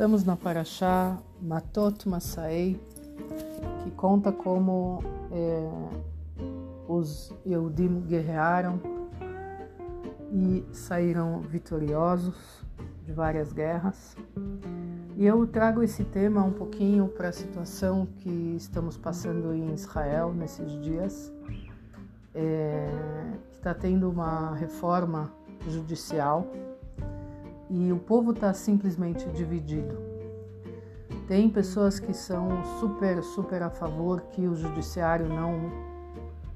Estamos na Paraxá Matot Masai, que conta como é, os Yehudim guerrearam e saíram vitoriosos de várias guerras. E eu trago esse tema um pouquinho para a situação que estamos passando em Israel nesses dias, é, que está tendo uma reforma judicial e o povo está simplesmente dividido. Tem pessoas que são super, super a favor que o judiciário não,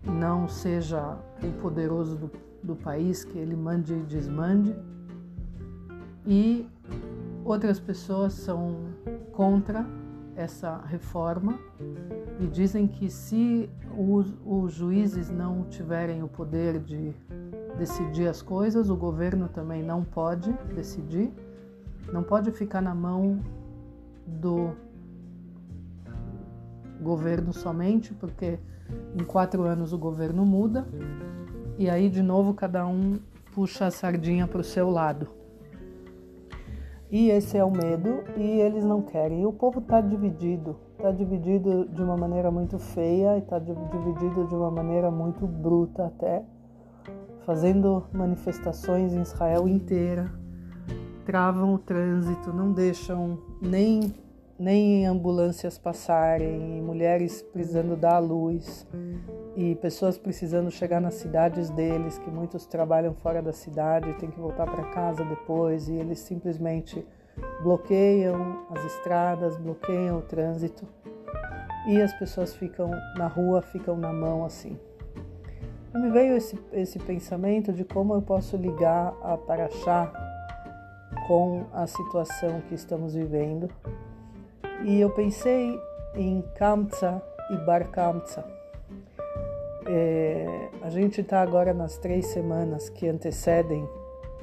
não seja o poderoso do, do país, que ele mande e desmande. E outras pessoas são contra essa reforma e dizem que se os, os juízes não tiverem o poder de decidir as coisas, o governo também não pode decidir, não pode ficar na mão do governo somente, porque em quatro anos o governo muda e aí de novo cada um puxa a sardinha para o seu lado. E esse é o medo e eles não querem. E o povo está dividido, está dividido de uma maneira muito feia e está dividido de uma maneira muito bruta até fazendo manifestações em Israel inteira, travam o trânsito, não deixam nem, nem ambulâncias passarem, mulheres precisando dar à luz e pessoas precisando chegar nas cidades deles, que muitos trabalham fora da cidade, têm que voltar para casa depois e eles simplesmente bloqueiam as estradas, bloqueiam o trânsito. E as pessoas ficam na rua, ficam na mão assim me veio esse, esse pensamento de como eu posso ligar a Paraxá com a situação que estamos vivendo. E eu pensei em Kamtsa e Bar Kamtsa. É, a gente está agora nas três semanas que antecedem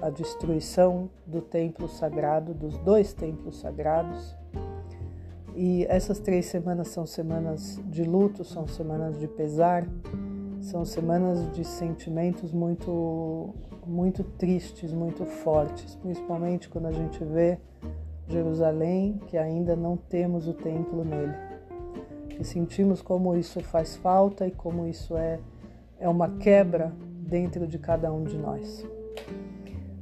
a destruição do templo sagrado, dos dois templos sagrados. E essas três semanas são semanas de luto, são semanas de pesar, são semanas de sentimentos muito, muito tristes, muito fortes, principalmente quando a gente vê Jerusalém, que ainda não temos o templo nele. E sentimos como isso faz falta e como isso é, é uma quebra dentro de cada um de nós.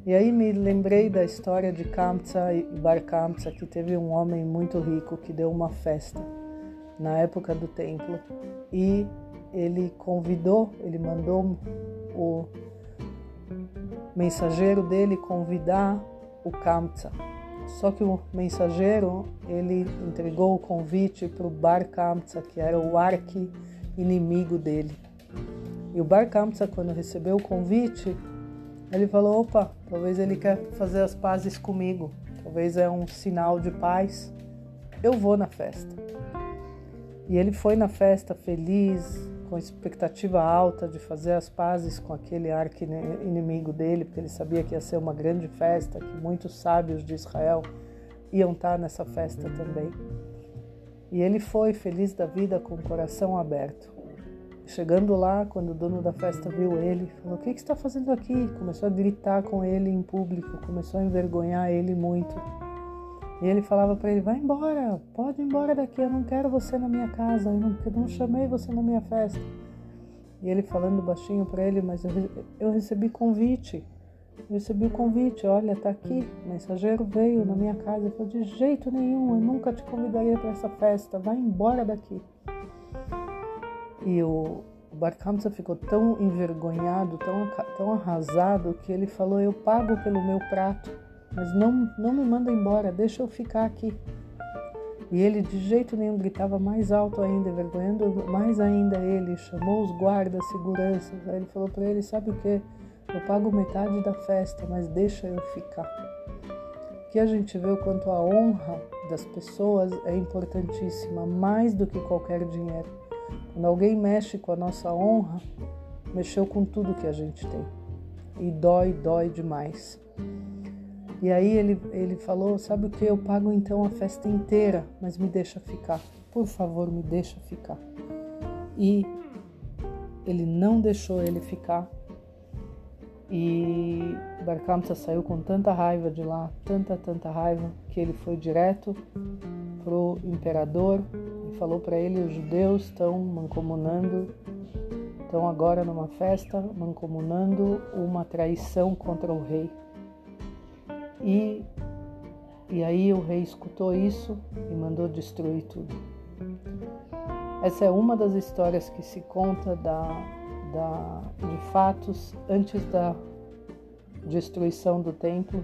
E aí me lembrei da história de Kamsa e Bar Kamsa, que teve um homem muito rico que deu uma festa na época do templo e ele convidou, ele mandou o mensageiro dele convidar o Kamsa. Só que o mensageiro ele entregou o convite para o Bar Kamsa, que era o arqui inimigo dele. E o Bar Kamsa, quando recebeu o convite, ele falou: opa, talvez ele quer fazer as pazes comigo, talvez é um sinal de paz. Eu vou na festa. E ele foi na festa feliz, com expectativa alta de fazer as pazes com aquele arco inimigo dele, porque ele sabia que ia ser uma grande festa, que muitos sábios de Israel iam estar nessa festa também. E ele foi feliz da vida com o coração aberto. Chegando lá, quando o dono da festa viu ele, falou: O que, que você está fazendo aqui? Começou a gritar com ele em público, começou a envergonhar ele muito. E ele falava para ele: vai embora, pode ir embora daqui, eu não quero você na minha casa, eu não, eu não chamei você na minha festa. E ele falando baixinho para ele: mas eu, eu recebi convite, eu recebi o convite, olha, tá aqui, o mensageiro veio na minha casa e falou: de jeito nenhum, eu nunca te convidaria para essa festa, vai embora daqui. E o, o ficou tão envergonhado, tão, tão arrasado, que ele falou: eu pago pelo meu prato mas não, não me manda embora, deixa eu ficar aqui. E ele de jeito nenhum gritava mais alto ainda, envergonhando mais ainda ele, chamou os guardas, seguranças. Aí ele falou para ele: Sabe o que? Eu pago metade da festa, mas deixa eu ficar. Que a gente vê o quanto a honra das pessoas é importantíssima, mais do que qualquer dinheiro. Quando alguém mexe com a nossa honra, mexeu com tudo que a gente tem. E dói, dói demais. E aí ele, ele falou: Sabe o que? Eu pago então a festa inteira, mas me deixa ficar. Por favor, me deixa ficar. E ele não deixou ele ficar. E Bar saiu com tanta raiva de lá, tanta, tanta raiva, que ele foi direto pro imperador e falou para ele: os judeus estão mancomunando, estão agora numa festa, mancomunando uma traição contra o rei. E, e aí o rei escutou isso e mandou destruir tudo. Essa é uma das histórias que se conta da, da, de fatos antes da destruição do templo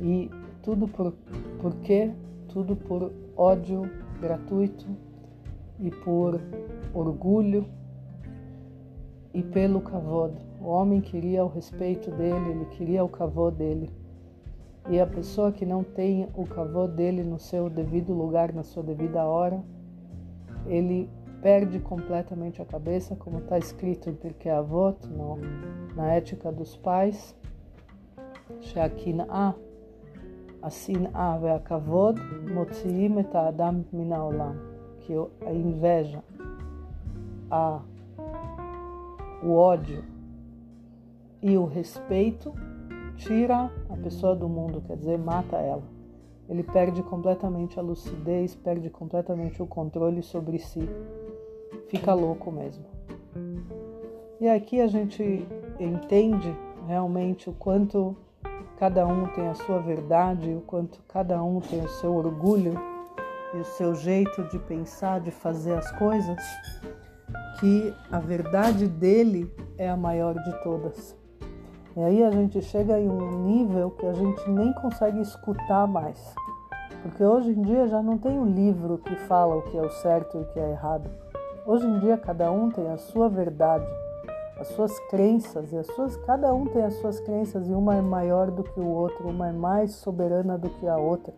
e tudo por, por quê? Tudo por ódio gratuito e por orgulho e pelo kavod. O homem queria o respeito dele, ele queria o kavod dele. E a pessoa que não tem o cavô dele no seu devido lugar, na sua devida hora, ele perde completamente a cabeça, como está escrito em Pirkei Avot, no, na ética dos pais. Sheakin A, A ve'akavod, motziim et adam min ha'olam. Que a inveja, a, o ódio e o respeito tira a pessoa do mundo, quer dizer, mata ela ele perde completamente a lucidez, perde completamente o controle sobre si, fica louco mesmo. E aqui a gente entende realmente o quanto cada um tem a sua verdade, o quanto cada um tem o seu orgulho e o seu jeito de pensar, de fazer as coisas, que a verdade dele é a maior de todas. E aí a gente chega em um nível que a gente nem consegue escutar mais. Porque hoje em dia já não tem um livro que fala o que é o certo e o que é errado. Hoje em dia cada um tem a sua verdade, as suas crenças e as suas cada um tem as suas crenças e uma é maior do que o outro, uma é mais soberana do que a outra.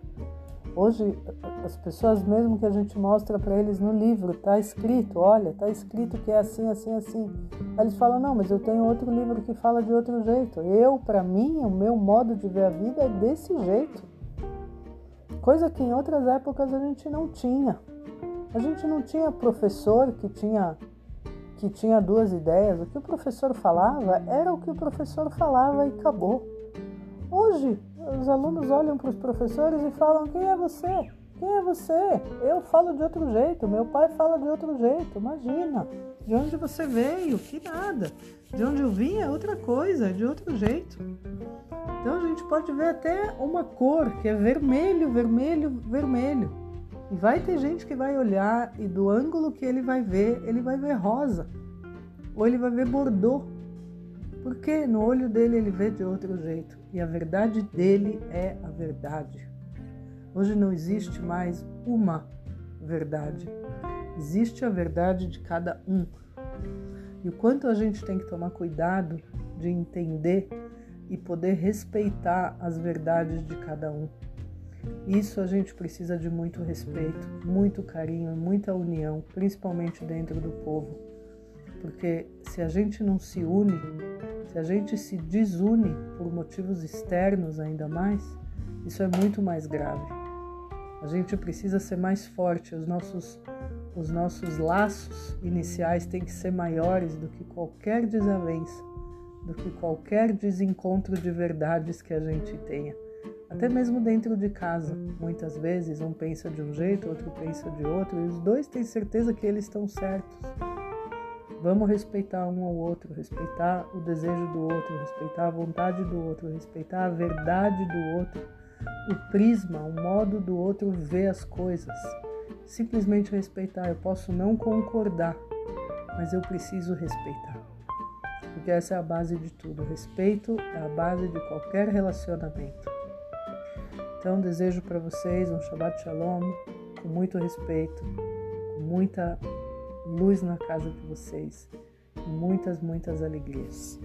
Hoje, as pessoas, mesmo que a gente mostra para eles no livro, tá escrito, olha, tá escrito que é assim, assim, assim. Aí eles falam, não, mas eu tenho outro livro que fala de outro jeito. Eu, para mim, o meu modo de ver a vida é desse jeito. Coisa que em outras épocas a gente não tinha. A gente não tinha professor que tinha que tinha duas ideias. O que o professor falava era o que o professor falava e acabou. Hoje, os alunos olham para os professores e falam: Quem é você? Quem é você? Eu falo de outro jeito, meu pai fala de outro jeito. Imagina, de onde você veio? Que nada. De onde eu vim é outra coisa, de outro jeito. Então a gente pode ver até uma cor que é vermelho, vermelho, vermelho. E vai ter gente que vai olhar e do ângulo que ele vai ver, ele vai ver rosa. Ou ele vai ver bordô. Porque no olho dele ele vê de outro jeito e a verdade dele é a verdade. Hoje não existe mais uma verdade, existe a verdade de cada um. E o quanto a gente tem que tomar cuidado de entender e poder respeitar as verdades de cada um. Isso a gente precisa de muito respeito, muito carinho, muita união, principalmente dentro do povo. Porque se a gente não se une, se a gente se desune por motivos externos ainda mais, isso é muito mais grave. A gente precisa ser mais forte, os nossos os nossos laços iniciais têm que ser maiores do que qualquer desavença, do que qualquer desencontro de verdades que a gente tenha. Até mesmo dentro de casa, muitas vezes um pensa de um jeito, outro pensa de outro, e os dois têm certeza que eles estão certos. Vamos respeitar um ao outro, respeitar o desejo do outro, respeitar a vontade do outro, respeitar a verdade do outro, o prisma, o modo do outro ver as coisas. Simplesmente respeitar. Eu posso não concordar, mas eu preciso respeitar. Porque essa é a base de tudo. Respeito é a base de qualquer relacionamento. Então, desejo para vocês um Shabbat Shalom com muito respeito, com muita luz na casa de vocês muitas, muitas alegrias.